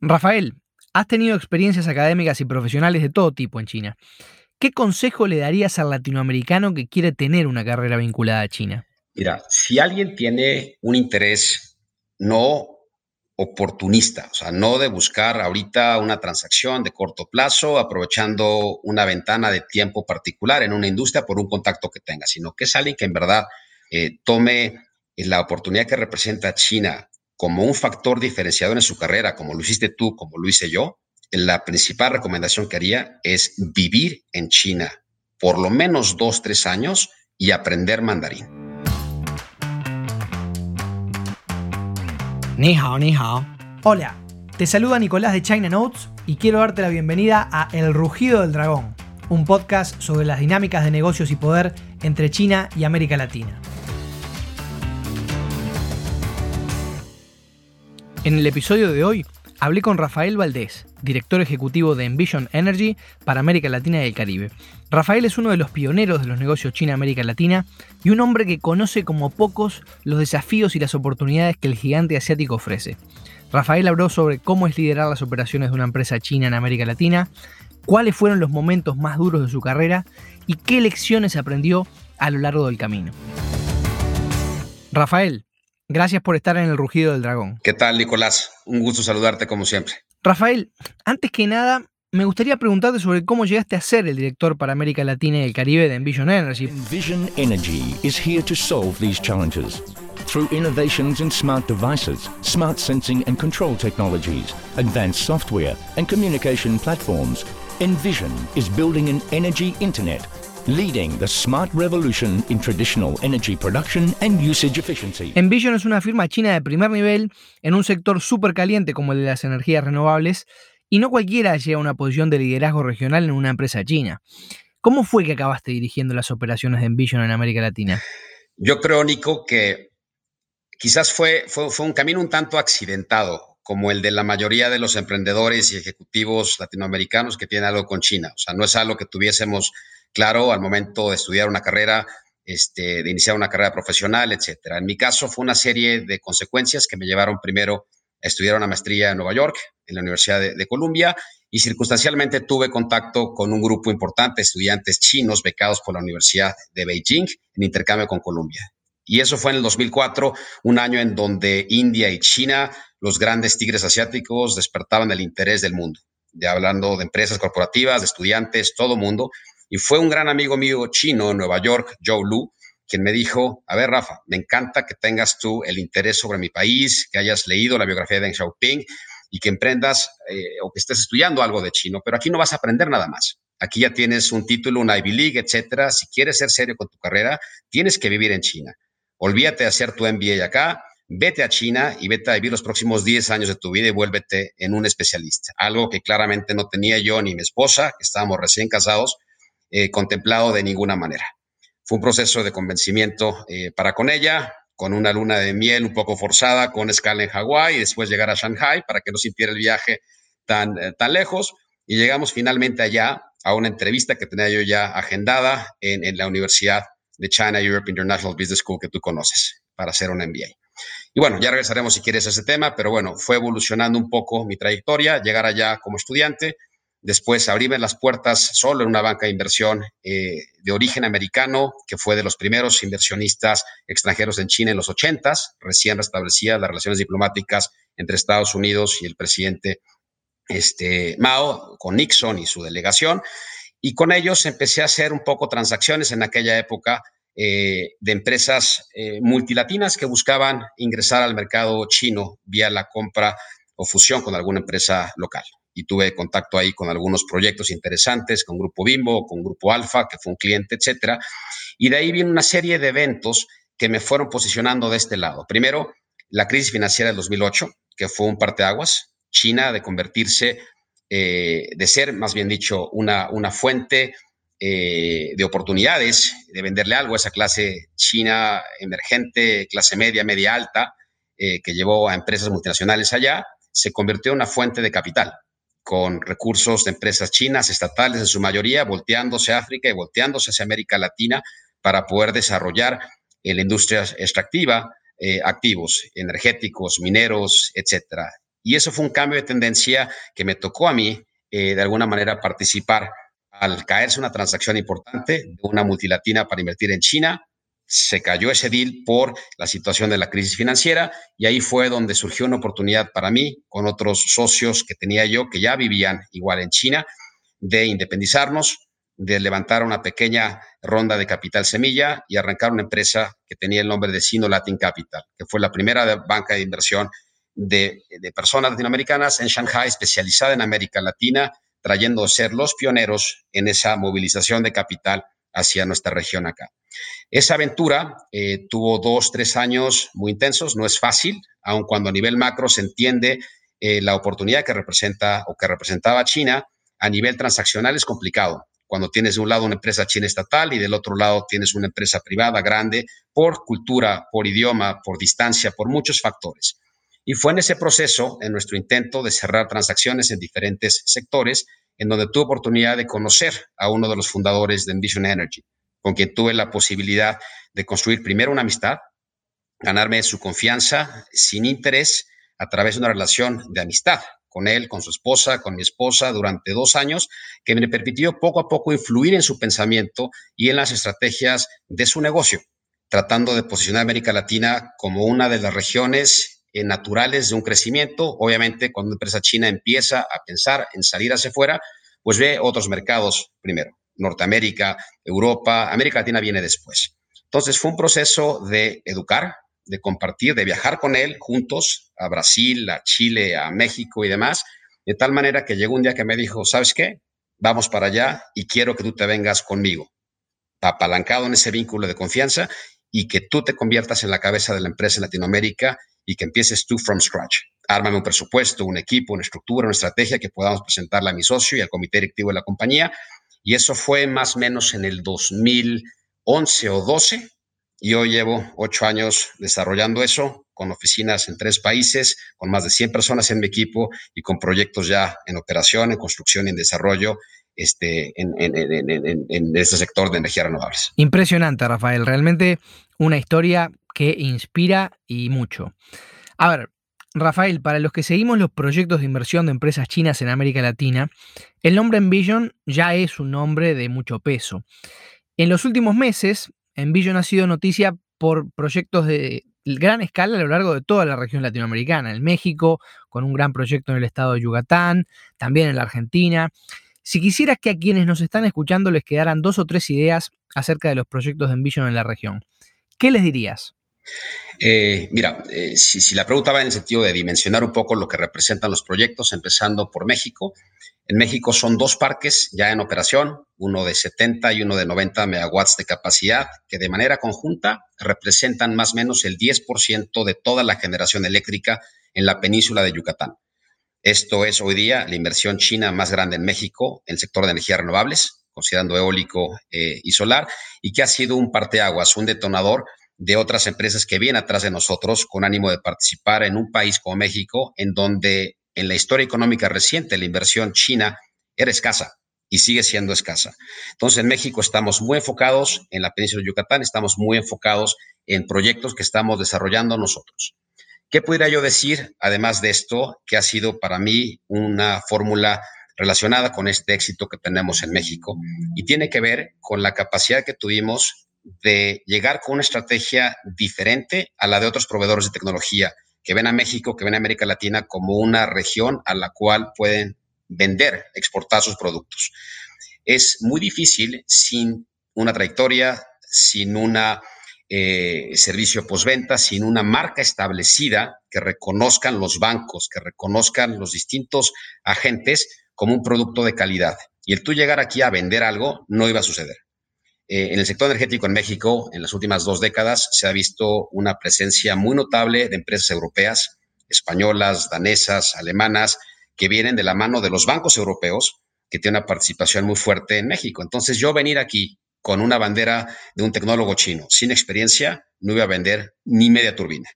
Rafael, has tenido experiencias académicas y profesionales de todo tipo en China. ¿Qué consejo le darías al latinoamericano que quiere tener una carrera vinculada a China? Mira, si alguien tiene un interés no oportunista, o sea, no de buscar ahorita una transacción de corto plazo, aprovechando una ventana de tiempo particular en una industria por un contacto que tenga, sino que es alguien que en verdad eh, tome la oportunidad que representa China como un factor diferenciador en su carrera, como lo hiciste tú, como lo hice yo, la principal recomendación que haría es vivir en China por lo menos dos, tres años y aprender mandarín. Ni hao, ni hao. Hola, te saluda Nicolás de China Notes y quiero darte la bienvenida a El Rugido del Dragón, un podcast sobre las dinámicas de negocios y poder entre China y América Latina. En el episodio de hoy hablé con Rafael Valdés, director ejecutivo de Envision Energy para América Latina y el Caribe. Rafael es uno de los pioneros de los negocios China-América Latina y un hombre que conoce como pocos los desafíos y las oportunidades que el gigante asiático ofrece. Rafael habló sobre cómo es liderar las operaciones de una empresa china en América Latina, cuáles fueron los momentos más duros de su carrera y qué lecciones aprendió a lo largo del camino. Rafael, gracias por estar en el rugido del dragón. ¿Qué tal, Nicolás? Un gusto saludarte como siempre. Rafael, antes que nada, me gustaría preguntarte sobre cómo llegaste a ser el director para América Latina y el Caribe de Envision Energy. Envision Energy is here to solve these challenges. Through innovations in smart devices, smart sensing and control technologies, advanced software, and communication platforms, Envision is building an energy internet leading the smart revolution in traditional energy production and usage efficiency. Envision es una firma china de primer nivel en un sector súper caliente como el de las energías renovables y no cualquiera llega a una posición de liderazgo regional en una empresa china. ¿Cómo fue que acabaste dirigiendo las operaciones de Envision en América Latina? Yo creo, Nico, que quizás fue, fue, fue un camino un tanto accidentado, como el de la mayoría de los emprendedores y ejecutivos latinoamericanos que tienen algo con China. O sea, no es algo que tuviésemos claro al momento de estudiar una carrera, este, de iniciar una carrera profesional, etcétera. En mi caso fue una serie de consecuencias que me llevaron primero a estudiar una maestría en Nueva York, en la Universidad de, Columbia, y circunstancialmente tuve contacto con un grupo importante de estudiantes chinos becados por la Universidad de Beijing en intercambio con Columbia. Y eso fue en el 2004, un año en donde India y China, los grandes tigres asiáticos, despertaban el interés del mundo. Ya hablando de empresas corporativas, de estudiantes, todo mundo. Y fue un gran amigo mío chino en Nueva York, Joe Lu, quien me dijo, a ver, Rafa, me encanta que tengas tú el interés sobre mi país, que hayas leído la biografía de Deng Xiaoping y que emprendas eh, o que estés estudiando algo de chino, pero aquí no vas a aprender nada más. Aquí ya tienes un título, una Ivy League, etcétera. Si quieres ser serio con tu carrera, tienes que vivir en China. Olvídate de hacer tu MBA acá, vete a China y vete a vivir los próximos 10 años de tu vida y vuélvete en un especialista. Algo que claramente no tenía yo ni mi esposa, que estábamos recién casados, eh, contemplado de ninguna manera. Fue un proceso de convencimiento eh, para con ella, con una luna de miel un poco forzada, con escala en Hawái y después llegar a Shanghai para que no sintiera el viaje tan, eh, tan lejos. Y llegamos finalmente allá a una entrevista que tenía yo ya agendada en, en la Universidad de China Europe International Business School que tú conoces para hacer un MBA. Y bueno, ya regresaremos si quieres a ese tema, pero bueno, fue evolucionando un poco mi trayectoria, llegar allá como estudiante, Después abrirme las puertas solo en una banca de inversión eh, de origen americano, que fue de los primeros inversionistas extranjeros en China en los 80, recién restablecidas las relaciones diplomáticas entre Estados Unidos y el presidente este, Mao, con Nixon y su delegación. Y con ellos empecé a hacer un poco transacciones en aquella época eh, de empresas eh, multilatinas que buscaban ingresar al mercado chino vía la compra o fusión con alguna empresa local y tuve contacto ahí con algunos proyectos interesantes, con Grupo Bimbo, con Grupo Alfa, que fue un cliente, etcétera. Y de ahí viene una serie de eventos que me fueron posicionando de este lado. Primero, la crisis financiera del 2008, que fue un parteaguas. China de convertirse, eh, de ser, más bien dicho, una, una fuente eh, de oportunidades, de venderle algo a esa clase china emergente, clase media, media alta, eh, que llevó a empresas multinacionales allá, se convirtió en una fuente de capital con recursos de empresas chinas, estatales en su mayoría, volteándose a África y volteándose hacia América Latina para poder desarrollar la industria extractiva, eh, activos energéticos, mineros, etcétera. Y eso fue un cambio de tendencia que me tocó a mí, eh, de alguna manera, participar al caerse una transacción importante de una multilatina para invertir en China. Se cayó ese deal por la situación de la crisis financiera y ahí fue donde surgió una oportunidad para mí con otros socios que tenía yo que ya vivían igual en China de independizarnos, de levantar una pequeña ronda de capital semilla y arrancar una empresa que tenía el nombre de Sino Latin Capital, que fue la primera banca de inversión de, personas latinoamericanas en Shanghai, especializada en América Latina, trayendo a ser los pioneros en esa movilización de capital hacia nuestra región acá. Esa aventura eh, tuvo dos, tres años muy intensos, no es fácil, aun cuando a nivel macro se entiende eh, la oportunidad que representa o que representaba China, a nivel transaccional es complicado cuando tienes de un lado una empresa china estatal y del otro lado tienes una empresa privada grande por cultura, por idioma, por distancia, por muchos factores. Y fue en ese proceso, en nuestro intento de cerrar transacciones en diferentes sectores, en donde tuve oportunidad de conocer a uno de los fundadores de Envision Energy, con quien tuve la posibilidad de construir primero una amistad, ganarme su confianza sin interés a través de una relación de amistad, con él, con su esposa, con mi esposa durante dos años, que me permitió poco a poco influir en su pensamiento y en las estrategias de su negocio, tratando de posicionar a América Latina como una de las regiones naturales de un crecimiento. Obviamente, cuando una empresa china empieza a pensar en salir hacia afuera, pues ve otros mercados primero, Norteamérica, Europa, América Latina viene después. Entonces fue un proceso de educar, de compartir, de viajar con él juntos a Brasil, a Chile, a México y demás, de tal manera que llegó un día que me dijo, ¿sabes qué? Vamos para allá y quiero que tú te vengas conmigo, apalancado en ese vínculo de confianza y que tú te conviertas en la cabeza de la empresa en Latinoamérica y que empieces tú from scratch. Ármame un presupuesto, un equipo, una estructura, una estrategia que podamos presentarle a mi socio y al comité directivo de la compañía. Y eso fue más o menos en el 2011 o 12 yo llevo ocho años desarrollando eso, con oficinas en tres países, con más de 100 personas en mi equipo y con proyectos ya en operación, en construcción y en desarrollo este, en, este sector de energías renovables. Impresionante, Rafael. Realmente una historia que inspira y mucho. A ver, Rafael, para los que seguimos los proyectos de inversión de empresas chinas en América Latina, el nombre Envision ya es un nombre de mucho peso. En los últimos meses, Envision ha sido noticia por proyectos de gran escala a lo largo de toda la región latinoamericana, en México, con un gran proyecto en el estado de Yucatán, también en la Argentina. Si quisieras que a quienes nos están escuchando les quedaran dos o tres ideas acerca de los proyectos de Envision en la región, ¿qué les dirías? Eh, mira, eh, si, la pregunta va en el sentido de dimensionar un poco lo que representan los proyectos, empezando por México, en México son dos parques ya en operación, uno de 70 y uno de 90 megawatts de capacidad, que de manera conjunta representan más o menos el 10% de toda la generación eléctrica en la península de Yucatán. Esto es hoy día la inversión china más grande en México en el sector de energías renovables, considerando eólico eh, y solar, y que ha sido un parteaguas, un detonador de otras empresas que vienen atrás de nosotros con ánimo de participar en un país como México, en donde en la historia económica reciente la inversión china era escasa y sigue siendo escasa. Entonces, en México estamos muy enfocados, en la península de Yucatán estamos muy enfocados en proyectos que estamos desarrollando nosotros. ¿Qué pudiera yo decir, además de esto, que ha sido para mí una fórmula relacionada con este éxito que tenemos en México? Y tiene que ver con la capacidad que tuvimos de llegar con una estrategia diferente a la de otros proveedores de tecnología que ven a México, que ven a América Latina como una región a la cual pueden vender, exportar sus productos. Es muy difícil sin una trayectoria, sin un eh, servicio postventa, sin una marca establecida que reconozcan los bancos, que reconozcan los distintos agentes como un producto de calidad. Y el tú llegar aquí a vender algo no iba a suceder. Eh, en el sector energético en México, en las últimas dos décadas, se ha visto una presencia muy notable de empresas europeas, españolas, danesas, alemanas, que vienen de la mano de los bancos europeos, que tienen una participación muy fuerte en México. Entonces, yo venir aquí con una bandera de un tecnólogo chino sin experiencia, no iba a vender ni media turbina.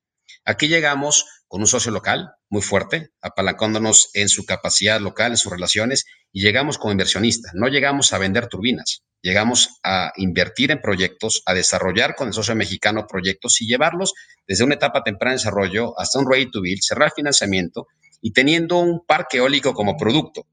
Aquí llegamos con un socio local muy fuerte, apalancándonos en su capacidad local, en sus relaciones, y llegamos como inversionista. No llegamos a vender turbinas, llegamos a invertir en proyectos, a desarrollar con el socio mexicano proyectos y llevarlos desde una etapa temprana de desarrollo hasta un ready to build, cerrar financiamiento y teniendo un parque eólico como producto,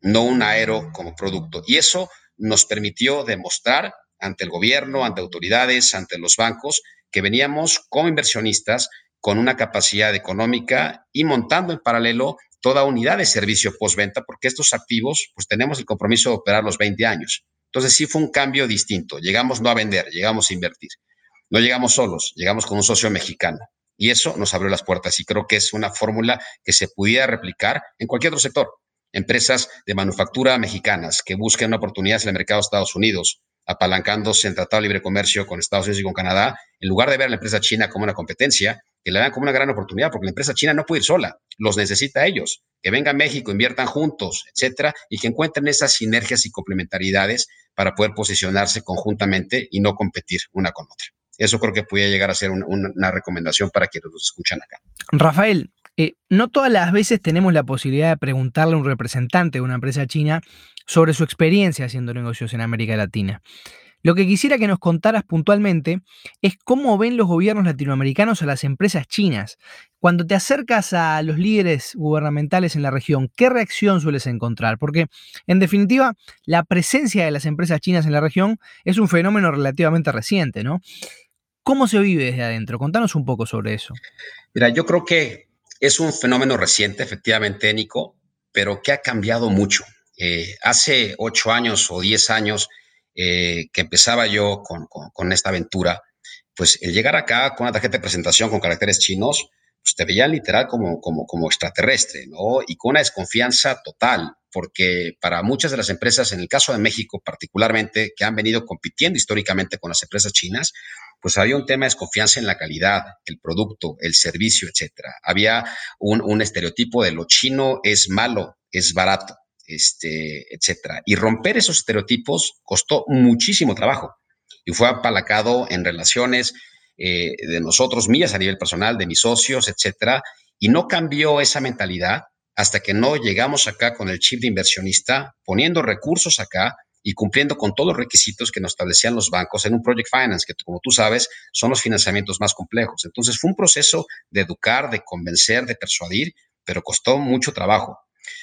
no un aero como producto. Y eso nos permitió demostrar ante el gobierno, ante autoridades, ante los bancos, que veníamos como inversionistas con una capacidad económica y montando en paralelo toda unidad de servicio postventa, porque estos activos, pues tenemos el compromiso de operar los 20 años. Entonces sí fue un cambio distinto. Llegamos no a vender, llegamos a invertir. No llegamos solos, llegamos con un socio mexicano. Y eso nos abrió las puertas y creo que es una fórmula que se pudiera replicar en cualquier otro sector. Empresas de manufactura mexicanas que busquen oportunidades en el mercado de Estados Unidos, apalancándose en Tratado de Libre Comercio con Estados Unidos y con Canadá, en lugar de ver a la empresa china como una competencia, que la vean como una gran oportunidad, porque la empresa china no puede ir sola, los necesita a ellos, que vengan a México, inviertan juntos, etcétera, y que encuentren esas sinergias y complementariedades para poder posicionarse conjuntamente y no competir una con otra. Eso creo que podría llegar a ser una recomendación para quienes nos escuchan acá. Rafael, eh, no todas las veces tenemos la posibilidad de preguntarle a un representante de una empresa china sobre su experiencia haciendo negocios en América Latina. Lo que quisiera que nos contaras puntualmente es cómo ven los gobiernos latinoamericanos a las empresas chinas. Cuando te acercas a los líderes gubernamentales en la región, ¿qué reacción sueles encontrar? Porque, en definitiva, la presencia de las empresas chinas en la región es un fenómeno relativamente reciente, ¿no? ¿Cómo se vive desde adentro? Contanos un poco sobre eso. Mira, yo creo que es un fenómeno reciente, efectivamente, Nico, pero que ha cambiado mucho. Eh, hace ocho años o diez años eh, que empezaba yo con, esta aventura, pues el llegar acá con una tarjeta de presentación con caracteres chinos, pues te veían literal como, extraterrestre, ¿no? Y con una desconfianza total, porque para muchas de las empresas, en el caso de México particularmente, que han venido compitiendo históricamente con las empresas chinas, pues había un tema de desconfianza en la calidad, el producto, el servicio, etcétera. Había un estereotipo de lo chino es malo, es barato este, etcétera. Y romper esos estereotipos costó muchísimo trabajo y fue apalacado en relaciones eh, de nosotros, mías a nivel personal, de mis socios, etcétera, y no cambió esa mentalidad hasta que no llegamos acá con el chip de inversionista, poniendo recursos acá y cumpliendo con todos los requisitos que nos establecían los bancos en un project finance, que como tú sabes, son los financiamientos más complejos. Entonces fue un proceso de educar, de convencer, de persuadir, pero costó mucho trabajo.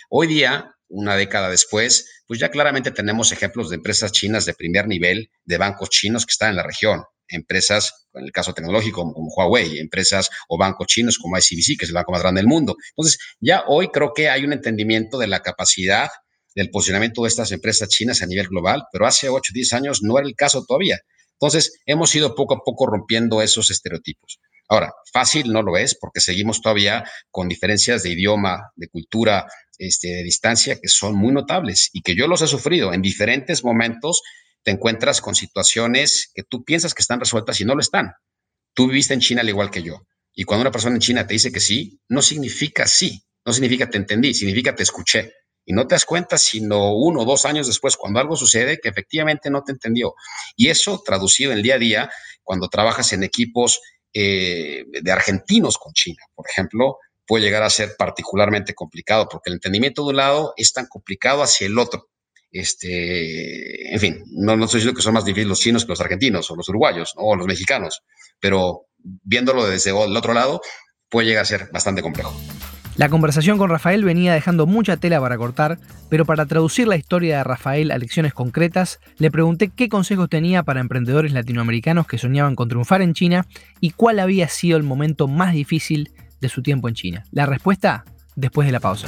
Hoy día una década después, pues ya claramente tenemos ejemplos de empresas chinas de primer nivel, de bancos chinos que están en la región, empresas, en el caso tecnológico como, Huawei, empresas o bancos chinos como ICBC, que es el banco más grande del mundo. Entonces, ya hoy creo que hay un entendimiento de la capacidad del posicionamiento de estas empresas chinas a nivel global, pero hace 8 o 10 años no era el caso todavía. Entonces, hemos ido poco a poco rompiendo esos estereotipos. Ahora, fácil no lo es porque seguimos todavía con diferencias de idioma, de cultura, este, de distancia que son muy notables y que yo los he sufrido en diferentes momentos. Te encuentras con situaciones que tú piensas que están resueltas y no lo están. Tú viviste en China al igual que yo. Y cuando una persona en China te dice que sí, no significa sí, no significa te entendí, significa te escuché. Y no te das cuenta sino uno o dos años después, cuando algo sucede, que efectivamente no te entendió. Y eso traducido en el día a día, cuando trabajas en equipos eh, de argentinos con China, por ejemplo, puede llegar a ser particularmente complicado, porque el entendimiento de un lado es tan complicado hacia el otro. Este, en fin, no, no estoy diciendo que son más difíciles los chinos que los argentinos o los uruguayos o los mexicanos, pero viéndolo desde el otro lado, puede llegar a ser bastante complejo. La conversación con Rafael venía dejando mucha tela para cortar, pero para traducir la historia de Rafael a lecciones concretas, le pregunté qué consejos tenía para emprendedores latinoamericanos que soñaban con triunfar en China y cuál había sido el momento más difícil de su tiempo en China? La respuesta después de la pausa.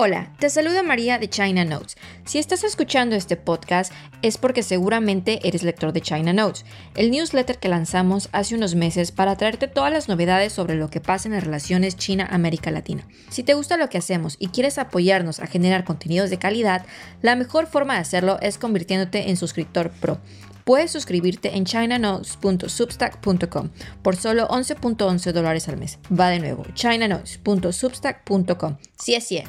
Hola, te saluda María de China Notes. Si estás escuchando este podcast es porque seguramente eres lector de China Notes, el newsletter que lanzamos hace unos meses para traerte todas las novedades sobre lo que pasa en las relaciones China-América Latina. Si te gusta lo que hacemos y quieres apoyarnos a generar contenidos de calidad, la mejor forma de hacerlo es convirtiéndote en suscriptor pro puedes suscribirte en chinanotes.substack.com por solo 11.11 dólares al mes. Va de nuevo, chinanotes.substack.com. Sí sí.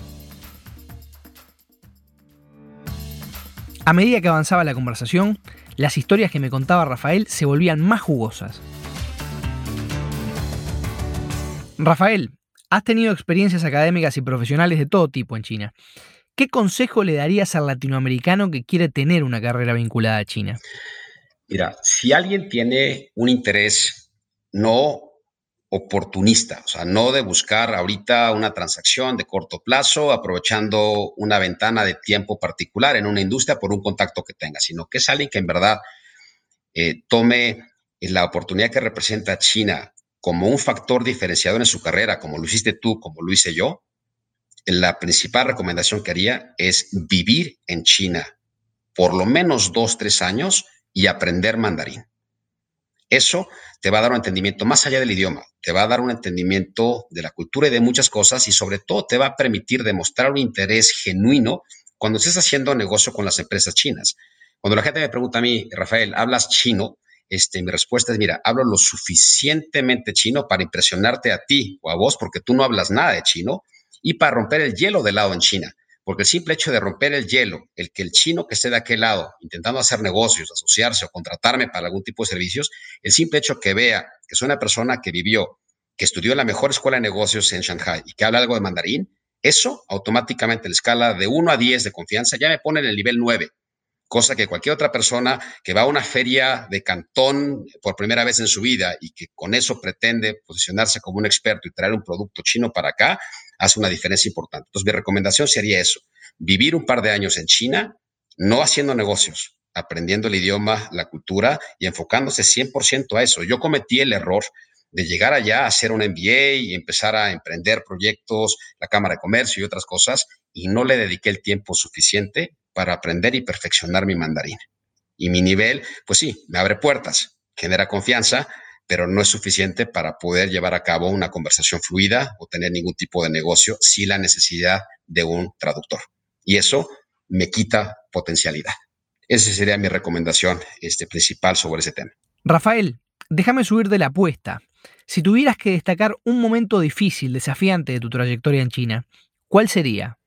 A medida que avanzaba la conversación, las historias que me contaba Rafael se volvían más jugosas. Rafael, has tenido experiencias académicas y profesionales de todo tipo en China. ¿Qué consejo le darías al latinoamericano que quiere tener una carrera vinculada a China? Mira, si alguien tiene un interés no oportunista, o sea, no de buscar ahorita una transacción de corto plazo, aprovechando una ventana de tiempo particular en una industria por un contacto que tenga, sino que es alguien que en verdad eh, tome la oportunidad que representa China como un factor diferenciador en su carrera, como lo hiciste tú, como lo hice yo, la principal recomendación que haría es vivir en China por lo menos dos, tres años y aprender mandarín. Eso te va a dar un entendimiento más allá del idioma, te va a dar un entendimiento de la cultura y de muchas cosas y sobre todo te va a permitir demostrar un interés genuino cuando estés haciendo negocio con las empresas chinas. Cuando la gente me pregunta a mí, Rafael, ¿hablas chino? Este, mi respuesta es, mira, hablo lo suficientemente chino para impresionarte a ti o a vos porque tú no hablas nada de chino y para romper el hielo de lado en China. Porque el simple hecho de romper el hielo, el que el chino que esté de aquel lado intentando hacer negocios, asociarse o contratarme para algún tipo de servicios, el simple hecho que vea que es una persona que vivió, que estudió en la mejor escuela de negocios en Shanghai y que habla algo de mandarín, eso automáticamente en la escala de 1 a 10 de confianza ya me pone en el nivel 9 cosa que cualquier otra persona que va a una feria de cantón por primera vez en su vida y que con eso pretende posicionarse como un experto y traer un producto chino para acá, hace una diferencia importante. Entonces, mi recomendación sería eso, vivir un par de años en China, no haciendo negocios, aprendiendo el idioma, la cultura y enfocándose 100% a eso. Yo cometí el error de llegar allá a hacer un MBA y empezar a emprender proyectos, la Cámara de Comercio y otras cosas, y no le dediqué el tiempo suficiente para aprender y perfeccionar mi mandarín. Y mi nivel, pues sí, me abre puertas, genera confianza, pero no es suficiente para poder llevar a cabo una conversación fluida o tener ningún tipo de negocio sin la necesidad de un traductor. Y eso me quita potencialidad. Esa sería mi recomendación este, principal sobre ese tema. Rafael, déjame subir de la apuesta. Si tuvieras que destacar un momento difícil, desafiante de tu trayectoria en China, ¿cuál sería?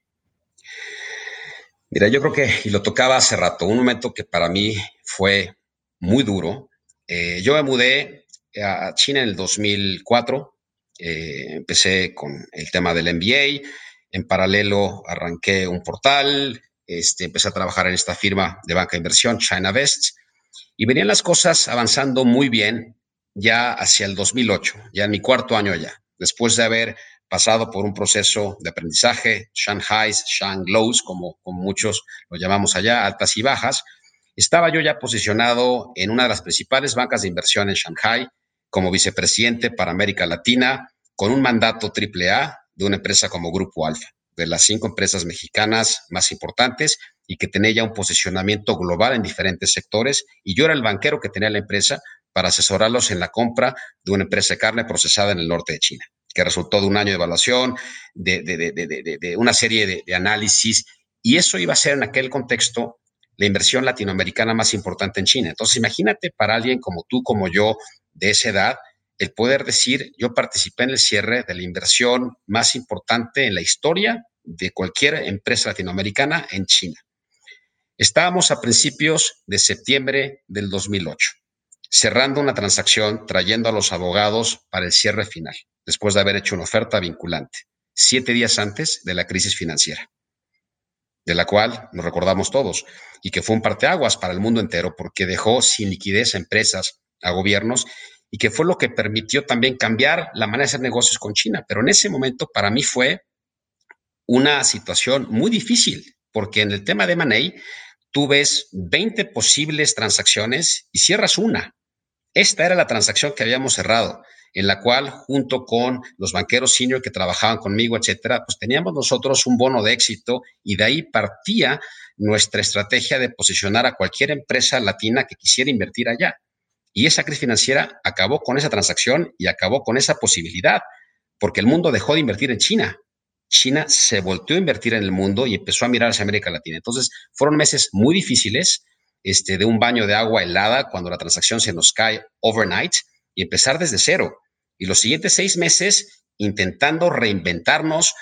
Mira, yo creo que, y lo tocaba hace rato, un momento que para mí fue muy duro. Eh, yo me mudé a China en el 2004. Eh, empecé con el tema del MBA. En paralelo arranqué un portal. Este, empecé a trabajar en esta firma de banca de inversión, China Vest. Y venían las cosas avanzando muy bien ya hacia el 2008, ya en mi cuarto año allá, después de haber pasado por un proceso de aprendizaje, Shanghai, Shanglows, como, como muchos lo llamamos allá, altas y bajas, estaba yo ya posicionado en una de las principales bancas de inversión en Shanghai, como vicepresidente para América Latina con un mandato AAA de una empresa como Grupo Alfa, de las cinco empresas mexicanas más importantes y que tenía ya un posicionamiento global en diferentes sectores. Y yo era el banquero que tenía la empresa para asesorarlos en la compra de una empresa de carne procesada en el norte de China, que resultó de un año de evaluación, de, de una serie de análisis. Y eso iba a ser en aquel contexto la inversión latinoamericana más importante en China. Entonces, imagínate para alguien como tú, como yo, de esa edad, el poder decir, yo participé en el cierre de la inversión más importante en la historia de cualquier empresa latinoamericana en China. Estábamos a principios de septiembre del 2008, cerrando una transacción, trayendo a los abogados para el cierre final, después de haber hecho una oferta vinculante, siete días antes de la crisis financiera, de la cual nos recordamos todos, y que fue un parteaguas para el mundo entero porque dejó sin liquidez a empresas a gobiernos y que fue lo que permitió también cambiar la manera de hacer negocios con China. Pero en ese momento para mí fue una situación muy difícil, porque en el tema de Manei tú ves 20 posibles transacciones y cierras una. Esta era la transacción que habíamos cerrado, en la cual junto con los banqueros senior que trabajaban conmigo, etcétera, pues teníamos nosotros un bono de éxito y de ahí partía nuestra estrategia de posicionar a cualquier empresa latina que quisiera invertir allá. Y esa crisis financiera acabó con esa transacción y acabó con esa posibilidad, porque el mundo dejó de invertir en China. China se volteó a invertir en el mundo y empezó a mirar hacia América Latina. Entonces, fueron meses muy difíciles, este, de un baño de agua helada cuando la transacción se nos cae overnight y empezar desde cero. Y los siguientes seis meses intentando reinventarnos,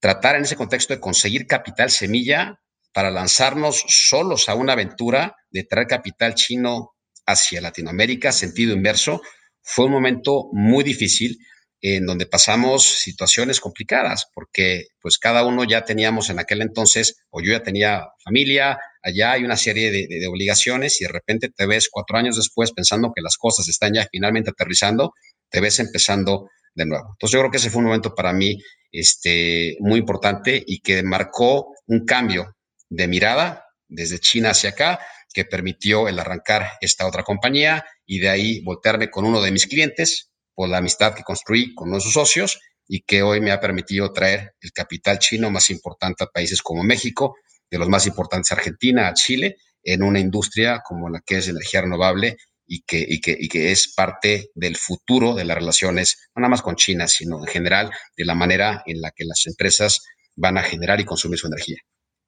tratar en ese contexto de conseguir capital semilla para lanzarnos solos a una aventura de traer capital chino hacia Latinoamérica, sentido inverso, fue un momento muy difícil en donde pasamos situaciones complicadas, porque pues cada uno ya teníamos en aquel entonces, o yo ya tenía familia, allá hay una serie de, obligaciones y de repente te ves cuatro años después pensando que las cosas están ya finalmente aterrizando, te ves empezando de nuevo. Entonces yo creo que ese fue un momento para mí este, muy importante y que marcó un cambio de mirada desde China hacia acá que permitió el arrancar esta otra compañía y de ahí voltearme con uno de mis clientes por la amistad que construí con uno de sus socios y que hoy me ha permitido traer el capital chino más importante a países como México, de los más importantes Argentina, a Chile, en una industria como la que es energía renovable y que, y que, y que es parte del futuro de las relaciones, no nada más con China, sino en general de la manera en la que las empresas van a generar y consumir su energía,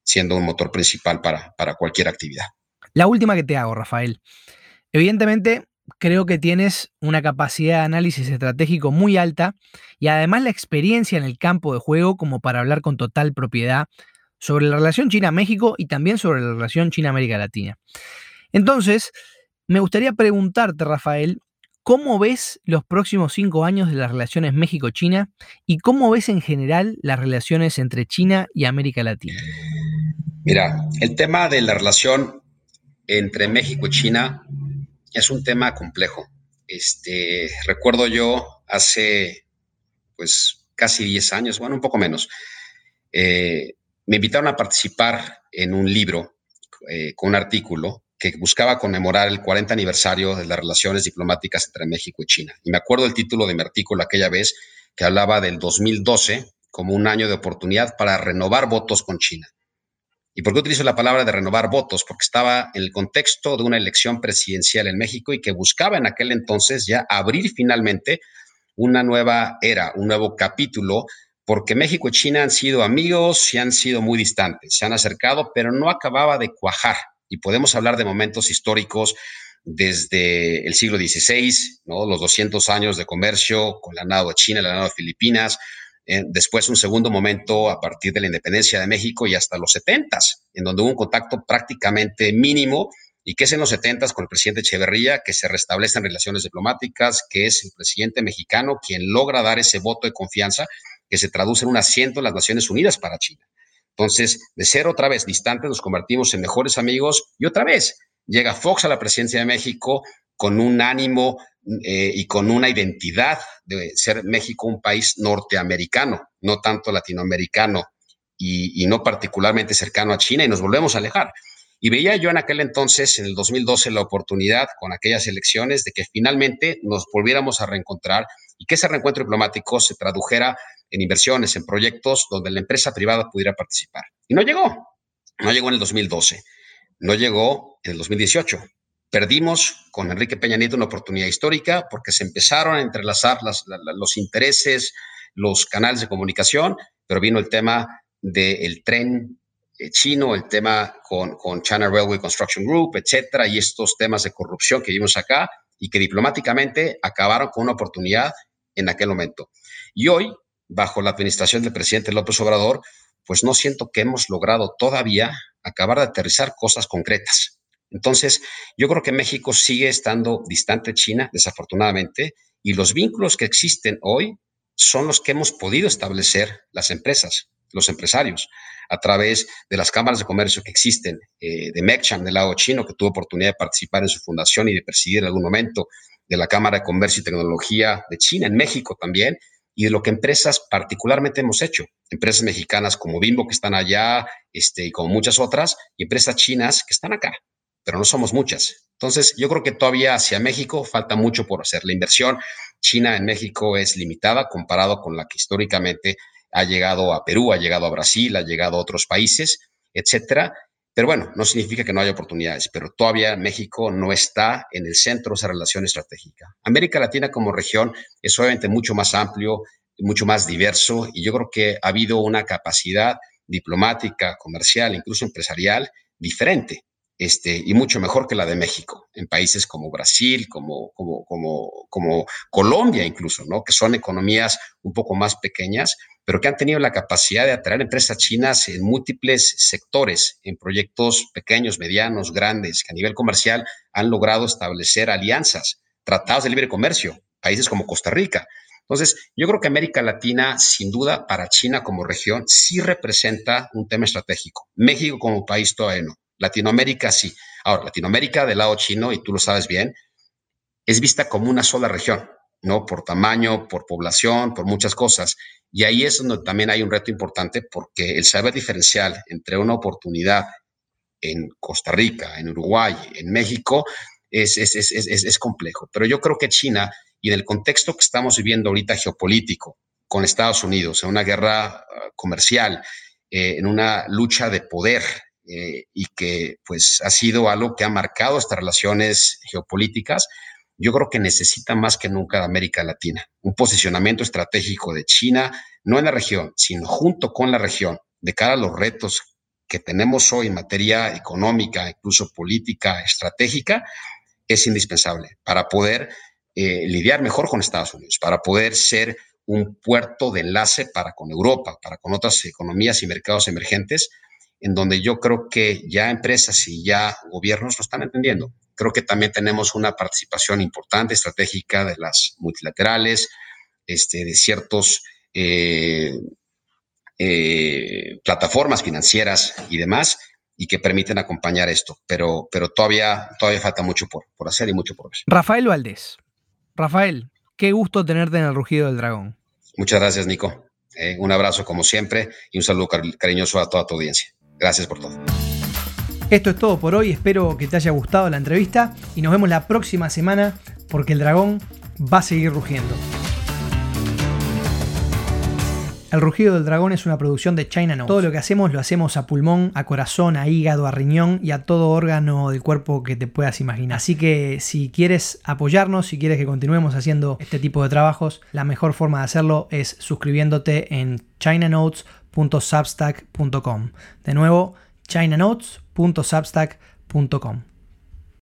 siendo un motor principal para, para cualquier actividad. La última que te hago, Rafael. Evidentemente, creo que tienes una capacidad de análisis estratégico muy alta y además la experiencia en el campo de juego como para hablar con total propiedad sobre la relación China-México y también sobre la relación China-América Latina. Entonces, me gustaría preguntarte, Rafael, ¿cómo ves los próximos cinco años de las relaciones México-China y cómo ves en general las relaciones entre China y América Latina? Mira, el tema de la relación entre México y China es un tema complejo. Este, recuerdo yo hace pues casi 10 años, bueno, un poco menos, eh, me invitaron a participar en un libro eh, con un artículo que buscaba conmemorar el 40 aniversario de las relaciones diplomáticas entre México y China. Y me acuerdo el título de mi artículo aquella vez que hablaba del 2012 como un año de oportunidad para renovar votos con China. ¿Y por qué utilizo la palabra de renovar votos? Porque estaba en el contexto de una elección presidencial en México y que buscaba en aquel entonces ya abrir finalmente una nueva era, un nuevo capítulo porque México y China han sido amigos y han sido muy distantes, se han acercado, pero no acababa de cuajar. Y podemos hablar de momentos históricos desde el siglo XVI, ¿no? los 200 años de comercio con la nado de China, la nado de Filipinas, después un segundo momento a partir de la independencia de México y hasta los 70, en donde hubo un contacto prácticamente mínimo y que es en los 70 con el presidente Echeverría que se restablecen relaciones diplomáticas, que es el presidente mexicano quien logra dar ese voto de confianza que se traduce en un asiento en las Naciones Unidas para China. Entonces, de ser otra vez distantes, nos convertimos en mejores amigos y otra vez llega Fox a la presidencia de México con un ánimo eh, y con una identidad de ser México un país norteamericano, no tanto latinoamericano y, y no particularmente cercano a China y nos volvemos a alejar. Y veía yo en aquel entonces, en el 2012, la oportunidad con aquellas elecciones de que finalmente nos volviéramos a reencontrar y que ese reencuentro diplomático se tradujera en inversiones, en proyectos donde la empresa privada pudiera participar. Y no llegó, no llegó en el 2012, no llegó en el 2018. Perdimos con Enrique Peña Nieto una oportunidad histórica porque se empezaron a entrelazar los intereses, los canales de comunicación, pero vino el tema del tren eh, chino, el tema con, con China Railway Construction Group, etcétera, y estos temas de corrupción que vimos acá y que diplomáticamente acabaron con una oportunidad en aquel momento. Y hoy bajo la administración del presidente López Obrador, pues no siento que hemos logrado todavía acabar de aterrizar cosas concretas. Entonces, yo creo que México sigue estando distante de China, desafortunadamente, y los vínculos que existen hoy son los que hemos podido establecer las empresas, los empresarios, a través de las cámaras de comercio que existen, eh, de MECCHAM del lado chino, que tuvo oportunidad de participar en su fundación y de presidir en algún momento, de la Cámara de Comercio y Tecnología de China en México también, y de lo que empresas particularmente hemos hecho. Empresas mexicanas como Bimbo que están allá este, y como muchas otras, y empresas chinas que están acá, pero no somos muchas. Entonces, yo creo que todavía hacia México falta mucho por hacer. La inversión china en México es limitada comparado con la que históricamente ha llegado a Perú, ha llegado a Brasil, ha llegado a otros países, etcétera. Pero bueno, no significa que no haya oportunidades, pero todavía México no está en el centro de esa relación estratégica. América Latina como región es obviamente mucho más amplio, mucho más diverso y yo creo que ha habido una capacidad diplomática, comercial, incluso empresarial diferente este, y mucho mejor que la de México, en países como Brasil, como, Colombia incluso, que son economías un poco más pequeñas, pero que han tenido la capacidad de atraer empresas chinas en múltiples sectores, en proyectos pequeños, medianos, grandes, que a nivel comercial han logrado establecer alianzas, tratados de libre comercio, países como Costa Rica. Entonces, yo creo que América Latina, sin duda, para China como región, sí representa un tema estratégico. México como país todavía no. Latinoamérica sí. Ahora, Latinoamérica del lado chino, y tú lo sabes bien, es vista como una sola región, ¿no? Por tamaño, por población, por muchas cosas. Y ahí es donde también hay un reto importante porque el saber diferencial entre una oportunidad en Costa Rica, en Uruguay, en México, es, complejo. Pero yo creo que China, y en el contexto que estamos viviendo ahorita geopolítico, con Estados Unidos, en una guerra ah, comercial, eh, en una lucha de poder, eh, y que pues ha sido algo que ha marcado estas relaciones geopolíticas, yo creo que necesita más que nunca América Latina. Un posicionamiento estratégico de China, no en la región, sino junto con la región, de cara a los retos que tenemos hoy en materia económica, incluso política, estratégica, es indispensable para poder eh, lidiar mejor con Estados Unidos, para poder ser un puerto de enlace para con Europa, para con otras economías y mercados emergentes, en donde yo creo que ya empresas y ya gobiernos lo están entendiendo. Creo que también tenemos una participación importante, estratégica de las multilaterales, este, de ciertos eh, eh, plataformas financieras y demás, y que permiten acompañar esto. Pero, pero todavía, todavía falta mucho por, por hacer y mucho por ver. Rafael Valdés. Rafael, qué gusto tenerte en el Rugido del Dragón. Muchas gracias, Nico. Eh, un abrazo como siempre y un saludo cariñoso a toda tu audiencia. Gracias por todo. Esto es todo por hoy, espero que te haya gustado la entrevista y nos vemos la próxima semana porque el dragón va a seguir rugiendo. El rugido del dragón es una producción de China No. Todo lo que hacemos lo hacemos a pulmón, a corazón, a hígado, a riñón y a todo órgano del cuerpo que te puedas imaginar. Así que si quieres apoyarnos, si quieres que continuemos haciendo este tipo de trabajos, la mejor forma de hacerlo es suscribiéndote en chinanotes.substack.com. De nuevo, chinanotes.substack.com.